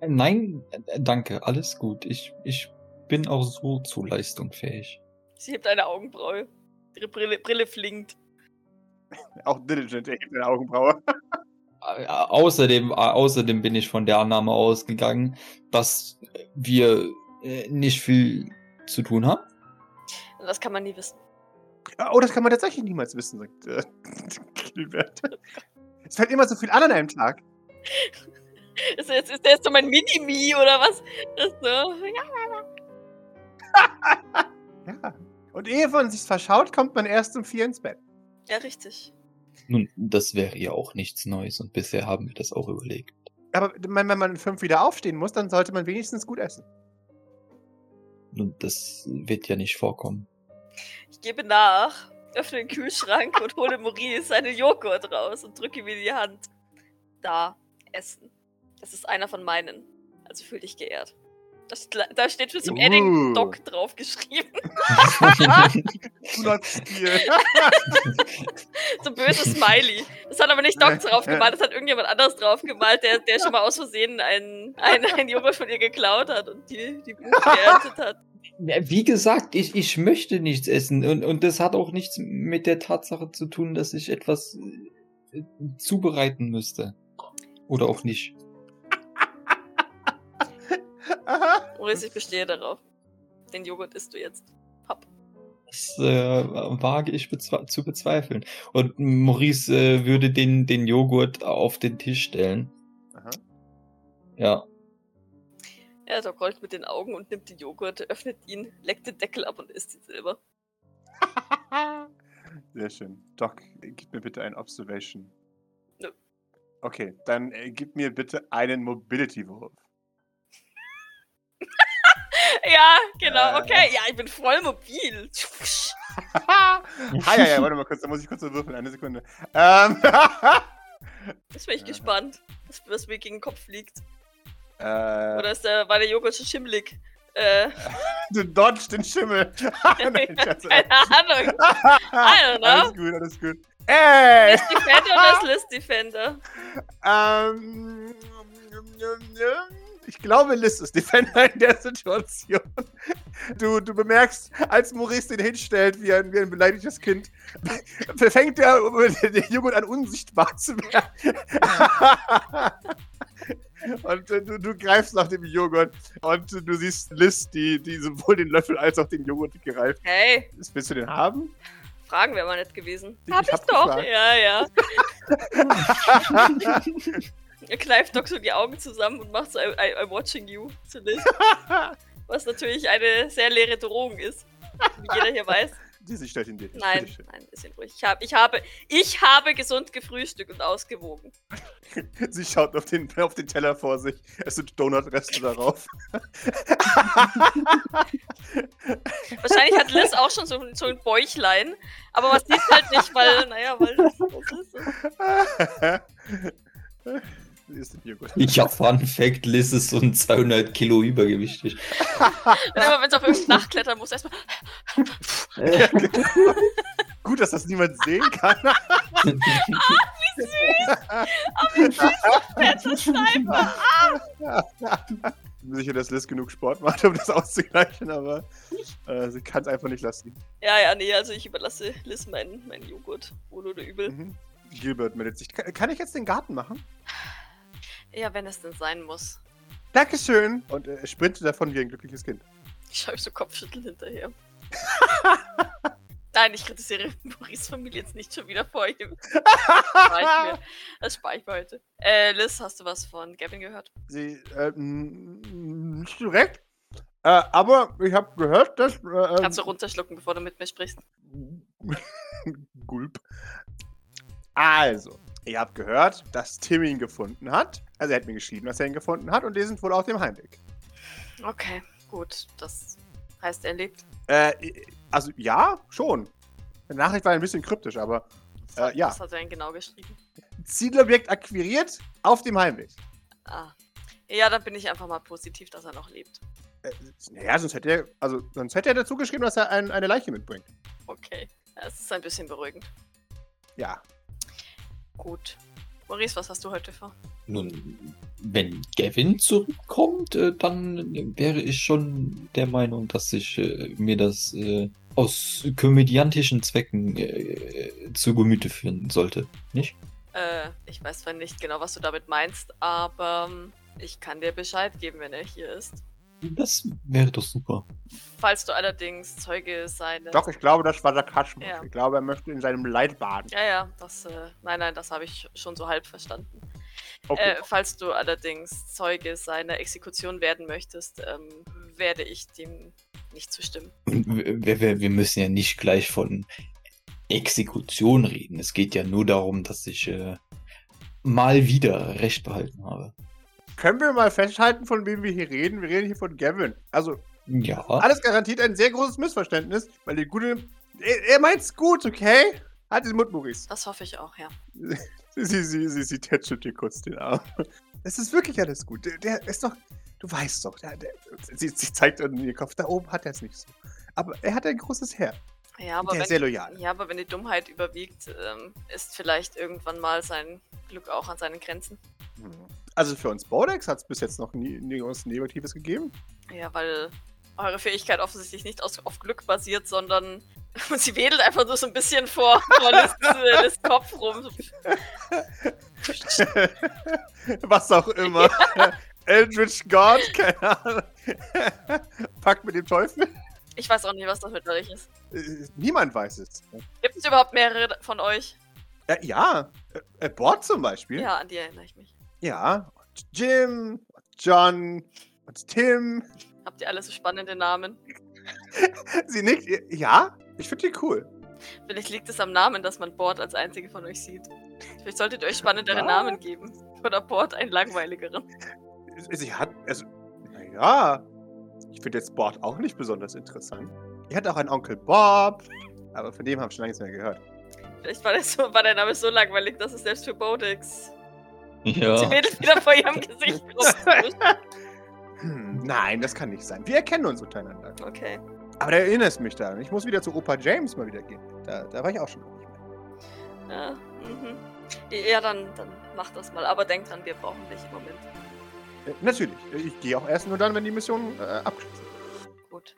Nein, äh, danke, alles gut. Ich, ich bin auch so zu leistungsfähig. Sie hebt eine Augenbraue. Ihre Brille, Brille flinkt. Auch Diligent, er hebt eine Augenbraue. Außerdem, außerdem bin ich von der Annahme ausgegangen, dass wir äh, nicht viel zu tun haben. Das kann man nie wissen. Oh, das kann man tatsächlich niemals wissen, sagt äh, Gilbert. Es fällt immer so viel an an einem Tag. Ist, jetzt, ist der jetzt so mein Mini-Me oder was? Ist so, ja. Ja. Und ehe man sich verschaut, kommt man erst um vier ins Bett. ja, richtig. Nun, das wäre ja auch nichts Neues und bisher haben wir das auch überlegt. Aber wenn man um fünf wieder aufstehen muss, dann sollte man wenigstens gut essen. Nun, das wird ja nicht vorkommen. Ich gebe nach, öffne den Kühlschrank und hole Maurice einen Joghurt raus und drücke ihm in die Hand. Da, essen. Das ist einer von meinen. Also fühl dich geehrt. Das, da steht für zum Uh. Edding Doc draufgeschrieben. Not Spiel. So ein böses Smiley. Das hat aber nicht Doc drauf gemalt, das hat irgendjemand anderes drauf gemalt, der, der schon mal aus Versehen einen, einen, einen Joghurt von ihr geklaut hat und die, die geerntet hat. Wie gesagt, ich, ich möchte nichts essen und, und das hat auch nichts mit der Tatsache zu tun, dass ich etwas äh, zubereiten müsste. Oder auch nicht. Maurice, ich bestehe darauf. Den Joghurt isst du jetzt. Hopp. Das äh, wage ich bezwe zu bezweifeln. Und Maurice äh, würde den, den Joghurt auf den Tisch stellen. Aha. Ja. Ja, Doc rollt mit den Augen und nimmt den Joghurt, öffnet ihn, leckt den Deckel ab und isst ihn selber. Sehr schön. Doc, gib mir bitte ein Observation. Nö. Okay, dann äh, gib mir bitte einen Mobility-Wurf. Ja, genau, Äh. okay. Ja, ich bin voll mobil. ah, ja, ja, warte mal kurz, da muss ich kurz so würfeln, eine Sekunde. Ähm, Jetzt bin ich Ja. gespannt, was, was mir gegen den Kopf liegt. äh, Oder ist der, war der Joghurt schon schimmelig? Äh, du dodgst den Schimmel. Nein, keine Ahnung. I don't know. Alles gut, alles gut. Ey! List Defender oder ist List Defender? Ähm, ich glaube, Liz ist Defender in der Situation. Du, du bemerkst, als Maurice den hinstellt, wie ein, wie ein beleidigtes Kind, fängt der, der Joghurt an, unsichtbar zu werden. Und äh, du, du greifst nach dem Joghurt und du siehst Liz, die, die sowohl den Löffel als auch den Joghurt greift. Hey, Willst du den haben? Fragen wäre mal nicht gewesen. Ich hab ich hab doch. gefragt. Ja, ja. Er kneift Doc so die Augen zusammen und macht so I, I, I'm watching you zu Liz. Was natürlich eine sehr leere Drohung ist. Wie jeder hier weiß. Diese stellt ihn dir. Nein, nein, bisschen ruhig. Ich, hab, ich, habe, ich habe gesund gefrühstückt und ausgewogen. Sie schaut auf den, auf den Teller vor sich. Es sind Donutreste darauf. Wahrscheinlich hat Liz auch schon so, so ein Bäuchlein, aber man sieht halt nicht, weil, naja, weil das, das ist den Joghurt. Ich hab Fun Fact, Liz ist so ein 200 Kilo übergewichtig. Immer wenn es auf irgendein Dach klettern muss, erstmal. Ja, genau. Gut, dass das niemand sehen kann. Ich bin sicher, dass Liz genug Sport macht, um das auszugleichen, aber äh, sie kann es einfach nicht lassen. Ja, ja, nee, also ich überlasse Liz meinen mein Joghurt. Wohl oder übel. Mhm. Gilbert meldet sich. Kann, kann ich jetzt den Garten machen? Ja, wenn es denn sein muss. Dankeschön! Und äh, er sprintet davon wie ein glückliches Kind. Ich schaue so Kopfschütteln hinterher. Nein, ich kritisiere Maurice Familie jetzt nicht schon wieder vor ihm. Das spare ich mir. Das spare ich mir heute. Äh, Liz, hast du was von Gavin gehört? Sie, äh, nicht direkt. Äh, aber ich habe gehört, dass. Äh, Kannst du runterschlucken, bevor du mit mir sprichst? Gulp. Also, ihr habt gehört, dass Tim ihn gefunden hat. Also, er hat mir geschrieben, dass er ihn gefunden hat und die sind wohl auf dem Heimweg. Okay, gut. Das heißt, er lebt. Äh, also, ja, schon. Die Nachricht war ein bisschen kryptisch, aber Äh, ja. was hat er denn genau geschrieben? Zielobjekt akquiriert auf dem Heimweg. Ah. Ja, dann bin ich einfach mal positiv, dass er noch lebt. Äh, naja, sonst hätte er, also, sonst hätte er dazu geschrieben, dass er ein, eine Leiche mitbringt. Okay. Ja, Es ist ein bisschen beruhigend. Ja. Gut. Maurice, was hast du heute vor? Nun, wenn Gavin zurückkommt, äh, dann wäre ich schon der Meinung, dass ich äh, mir das äh, aus komödiantischen Zwecken äh, zu Gemüte führen sollte. Nicht? Äh, ich weiß zwar nicht genau, was du damit meinst, aber ähm, ich kann dir Bescheid geben, wenn er hier ist. Das wäre doch super. Falls du allerdings Zeuge seines. Doch, ich glaube, das war Sarkasmus. Ja. Ich glaube, er möchte in seinem Leid baden. Ja, ja, das. Äh, nein, nein, das habe ich schon so halb verstanden. Okay. Äh, falls du allerdings Zeuge seiner Exekution werden möchtest, ähm, werde ich dem nicht zustimmen. Wir, wir, wir müssen ja nicht gleich von Exekution reden. Es geht ja nur darum, dass ich äh, mal wieder Recht behalten habe. Können wir mal festhalten, von wem wir hier reden? Wir reden hier von Gavin. Also, Ja. alles garantiert ein sehr großes Missverständnis, weil die gute. Er, er meint's gut, okay? Halt den Mund, Maurice. Das hoffe ich auch, ja. Sie, sie, sie, sie, sie tätschelt dir kurz den Arm. Es ist wirklich alles gut. Der, der ist doch. Du weißt doch. Der, der, sie, sie zeigt in ihr Kopf. Da oben hat er es nicht so. Aber er hat ein großes Herz. Ja, aber wenn, sehr loyal. ja, aber wenn die Dummheit überwiegt, ähm, ist vielleicht irgendwann mal sein Glück auch an seinen Grenzen. Also für uns Bodex hat es bis jetzt noch nie, nie was Negatives gegeben. Ja, weil eure Fähigkeit offensichtlich nicht aus, auf Glück basiert, sondern sie wedelt einfach nur so ein bisschen vor, vor Liz, äh, Liz Kopf rum. Was auch immer. Eldritch God, keine Ahnung. Packt mit dem Teufel. Ich weiß auch nicht, was das mit euch ist. Äh, Niemand weiß es. Gibt es überhaupt mehrere von euch? Äh, ja, äh, äh, Bord zum Beispiel. Ja, an die erinnere ich mich. Ja. Und Jim, und John und Tim. Habt ihr alle so spannende Namen? Sie nickt. Ja, ich finde die cool. Vielleicht liegt es am Namen, dass man Bord als einzige von euch sieht. Vielleicht solltet ihr euch spannendere Ja. Namen geben. Oder Bord einen langweiligeren. Sie hat, also, naja. Ich finde jetzt Bord auch nicht besonders interessant. Die hat auch einen Onkel Bob. Aber von dem habe ich schon lange nichts mehr gehört. Vielleicht war der, so, war der Name so langweilig, dass es selbst für Bodix. Sie Ja. wedelt wieder vor ihrem Gesicht rum. Hm, nein, das kann nicht sein. Wir erkennen uns untereinander. Okay. Aber da erinnerst mich daran. Ich muss wieder zu Opa James mal wieder gehen. Da, da war ich auch schon lange nicht mehr. Ja, mhm. ja dann, dann mach das mal. Aber denk dran, wir brauchen dich im Moment. Äh, natürlich. Ich gehe auch erst nur dann, wenn die Mission äh, abgeschlossen ist. Gut.